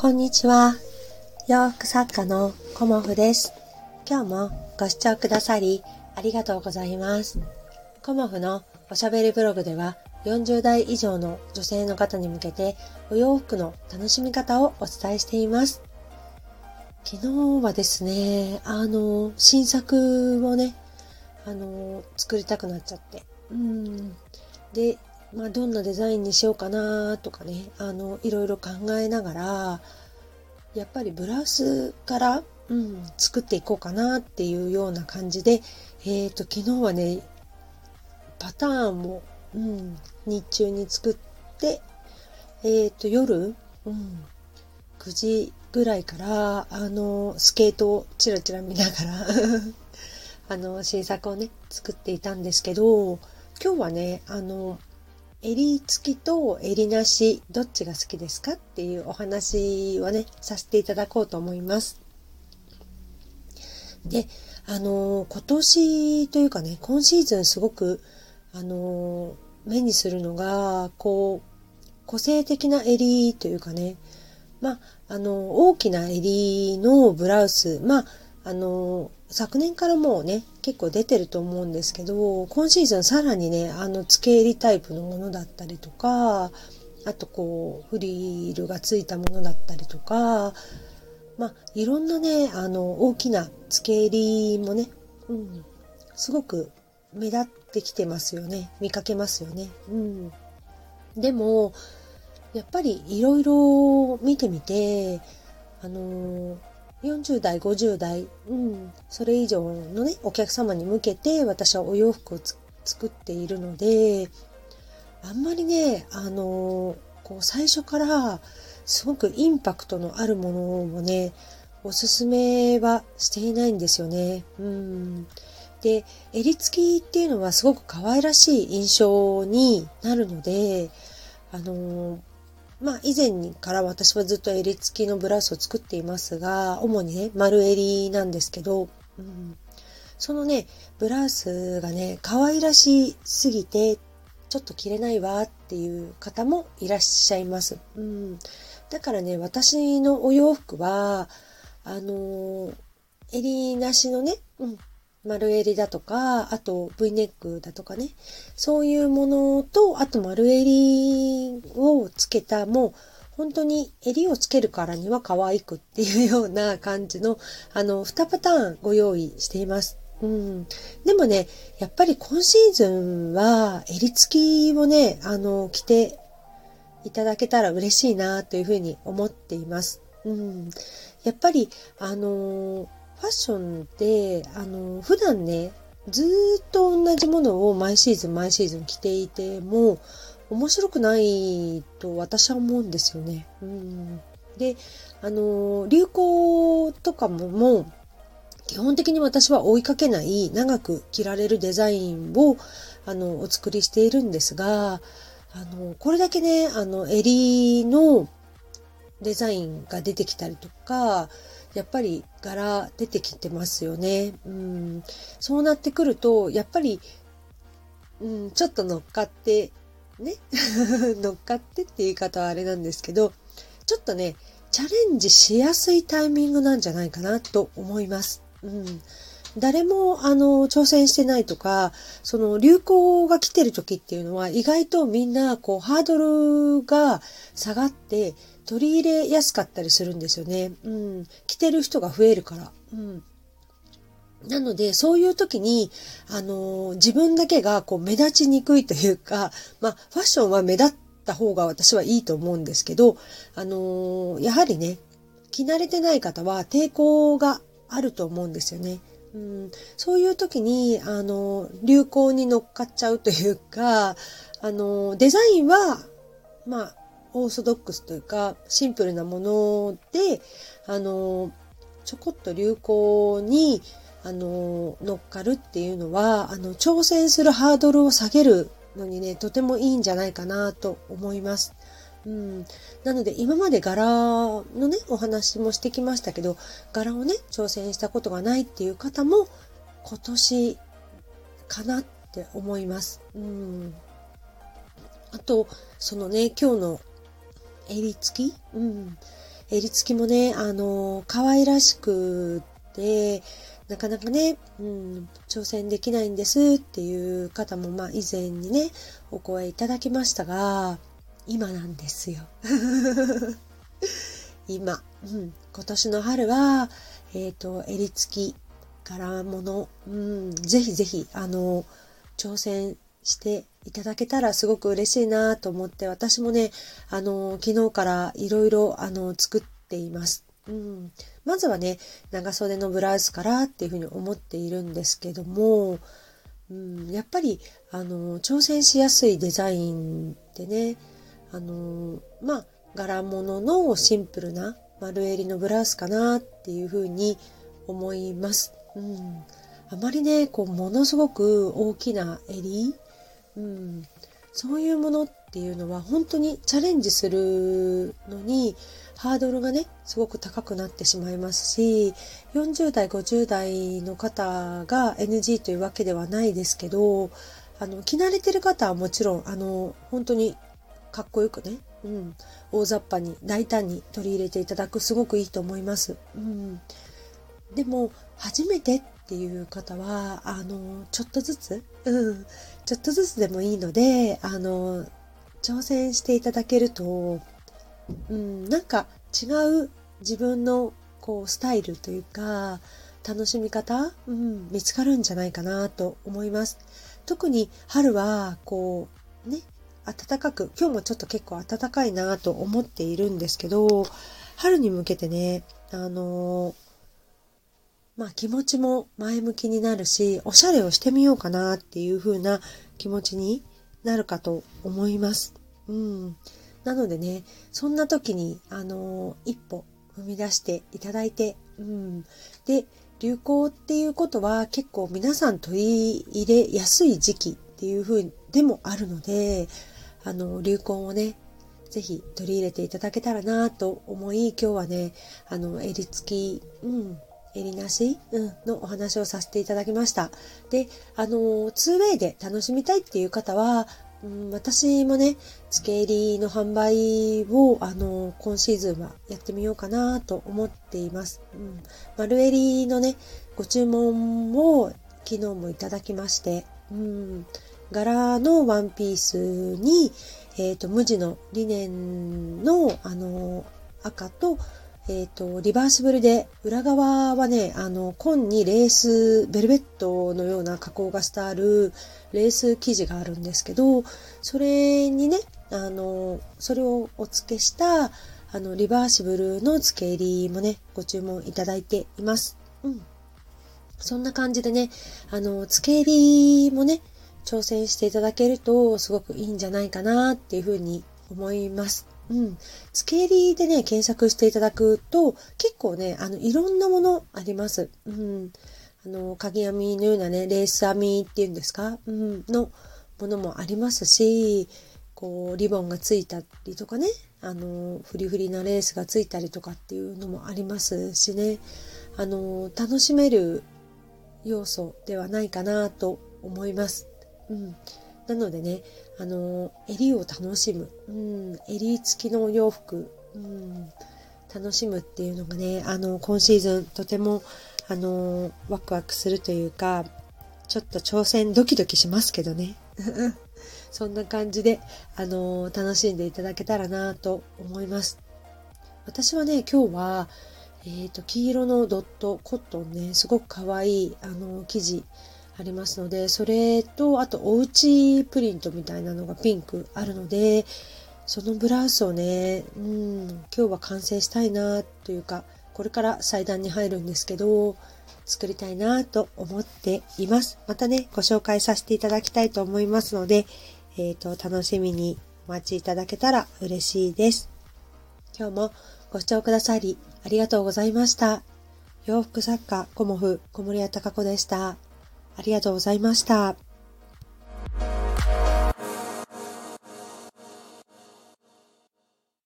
こんにちは。洋服作家のコモフです。今日もご視聴くださりありがとうございます。コモフのおしゃべりブログでは40代以上の女性の方に向けてお洋服の楽しみ方をお伝えしています。昨日はですね、あの、新作をね、あの、作りたくなっちゃって。うん。で、まあ、どんなデザインにしようかなとかね、あの、いろいろ考えながら、やっぱりブラウスから、うん、作っていこうかなっていうような感じで、えっ、と、昨日はね、パターンを、うん、日中に作って、えっ、と、夜、うん、9時ぐらいから、あの、スケートをチラチラ見ながら、あの、新作をね、作っていたんですけど、今日はね、あの、襟付きと襟なし、どっちが好きですかっていうお話をね、させていただこうと思います。で、あの、今年というかね、今シーズンすごく、あの、目にするのが、こう、個性的な襟というかね、まあ、あの、大きな襟のブラウス、まあ、あの、昨年からもうね、結構出てると思うんですけど、今シーズンさらにね、あの、付け襟タイプのものだったりとか、あとこう、フリルがついたものだったりとか、まあ、いろんなね、あの、大きな付け襟もね、うん、すごく目立ってきてますよね。見かけますよね。うん。でも、やっぱりいろいろ見てみて、あの40代、50代、うん、それ以上のね、お客様に向けて私はお洋服を作っているので、あんまりね、あのこう最初からすごくインパクトのあるものをね、おすすめはしていないんですよね。うん。で、襟付きっていうのはすごく可愛らしい印象になるので、あのまあ以前から私はずっと襟付きのブラウスを作っていますが、主にね、丸襟なんですけど、うん、そのね、ブラウスがね、可愛らしすぎて、ちょっと着れないわっていう方もいらっしゃいます。うん、だからね、私のお洋服は、あの襟なしのね、うん、丸襟だとか、あと V ネックだとかね、そういうものと、あと丸襟をつけた、もう本当に襟をつけるからには可愛くっていうような感じの、あの、2パターンご用意しています。うん。でもね、やっぱり今シーズンは襟付きをね、あの、着ていただけたら嬉しいなというふうに思っています。うん。やっぱり、あのファッションって、あの、普段ね、ずっと同じものを毎シーズン毎シーズン着ていても、面白くないと私は思うんですよね。うん、で、あの、流行とかももう、基本的に私は追いかけない長く着られるデザインを、あの、お作りしているんですが、あの、これだけね、あの、襟のデザインが出てきたりとか、やっぱり柄出てきてますよね。うん、そうなってくると、やっぱり、うん、ちょっと乗っかって、ね、乗っかってって言い方はあれなんですけど、ちょっとね、チャレンジしやすいタイミングなんじゃないかなと思います。うん、誰も、あの、挑戦してないとか、その流行が来てる時っていうのは、意外とみんな、こう、ハードルが下がって、取り入れやすかったりするんですよね。うん。着てる人が増えるから。うん。なので、そういう時に、あの、自分だけがこう目立ちにくいというか、まあ、ファッションは目立った方が私はいいと思うんですけど、あの、やはりね、着慣れてない方は抵抗があると思うんですよね。うん、そういう時に、あの、流行に乗っかっちゃうというか、あのデザインは、まあ、オーソドックスというか、シンプルなもので、あの、ちょこっと流行に、あの、乗っかるっていうのは、あの、挑戦するハードルを下げるのにね、とてもいいんじゃないかなと思います。うん。なので、今まで柄のね、お話もしてきましたけど、柄をね、挑戦したことがないっていう方も、今年かなって思います。うん。あと、そのね、今日の襟付き？うん。襟付きもね、あの、可愛らしくて、なかなかね、うん、挑戦できないんですっていう方も、まあ以前にね、お声いただきましたが、今なんですよ。今、うん、今年の春は、えっ、ー、と、襟付き、柄物、うん、ぜひぜひ、あの、挑戦していただけたらすごく嬉しいなと思って、私もね、あの、昨日からいろいろ、あの、作っています。うん、まずはね、長袖のブラウスからっていうふうに思っているんですけども、うん、やっぱり、あの、挑戦しやすいデザインってね、あの、まあ、柄物のシンプルな丸襟のブラウスかなっていうふうに思います。うん、あまりね、こう、ものすごく大きな襟、うん、そういうものっていうのは本当にチャレンジするのにハードルがね、すごく高くなってしまいますし、40代、50代の方が NG というわけではないですけど、あの、着慣れてる方はもちろん、あの、本当にかっこよくね、うん、大雑把に大胆に取り入れていただくすごくいいと思います。うん、でも初めてっていう方はあのちょっとずつ、うん、ちょっとずつでもいいのであの挑戦していただけると、うん、なんか違う自分のこうスタイルというか楽しみ方、うん、見つかるんじゃないかなと思います。特に春はこうね暖かく、今日もちょっと結構暖かいなと思っているんですけど、春に向けてね、あのー、まあ気持ちも前向きになるし、おしゃれをしてみようかなっていう風な気持ちになるかと思います。うん。なのでね、そんな時に、あのー、一歩踏み出していただいて、うん。で、流行っていうことは結構皆さん取り入れやすい時期っていう風でもあるので、あの、流行をね、ぜひ取り入れていただけたらなと思い、今日はね、あの、襟付き、うん、襟なし、うん、のお話をさせていただきました。で、あの、2way で楽しみたいっていう方は、うん、私もね、付け襟の販売を、あの、今シーズンはやってみようかなと思っています。うん、丸襟のね、ご注文を昨日もいただきまして、うん、柄のワンピースに、えっ、ー、と、無地のリネンの、あの、赤と、えっ、ー、と、リバーシブルで、裏側はね、あの、紺にレース、ベルベットのような加工がしてあるレース生地があるんですけど、それにね、あの、それをお付けした、あの、リバーシブルの付け入りもね、ご注文いただいています。うん。そんな感じでね、あの、付け入りもね、挑戦していただけるとすごくいいんじゃないかなっていうふうに思います。うん。つけ襟でね、検索していただくと、結構ね、あの、いろんなものあります。うん。あの、鍵編みのようなね、レース編みっていうんですか？うん。のものもありますし、こう、リボンがついたりとかね、あの、フリフリなレースがついたりとかっていうのもありますしね、あの、楽しめる要素ではないかなと思います。うん。なのでね、あの、襟を楽しむ。うん、襟付きのお洋服。うん、楽しむっていうのがね、あの、今シーズンとても、あの、ワクワクするというか、ちょっと挑戦ドキドキしますけどね。そんな感じで、あの、楽しんでいただけたらなと思います。私はね、今日は、えっ、ー、と、黄色のドット、コットンね、すごく可愛い、あの、生地、ありますので、それと、あとおうちプリントみたいなのがピンクあるので、そのブラウスをね、うん、今日は完成したいなというか、これから祭壇に入るんですけど、作りたいなと思っています。またね、ご紹介させていただきたいと思いますので、えっ、ー、と、楽しみにお待ちいただけたら嬉しいです。今日もご視聴くださりありがとうございました。洋服作家、コモフ、小森屋隆子でした。ありがとうございました。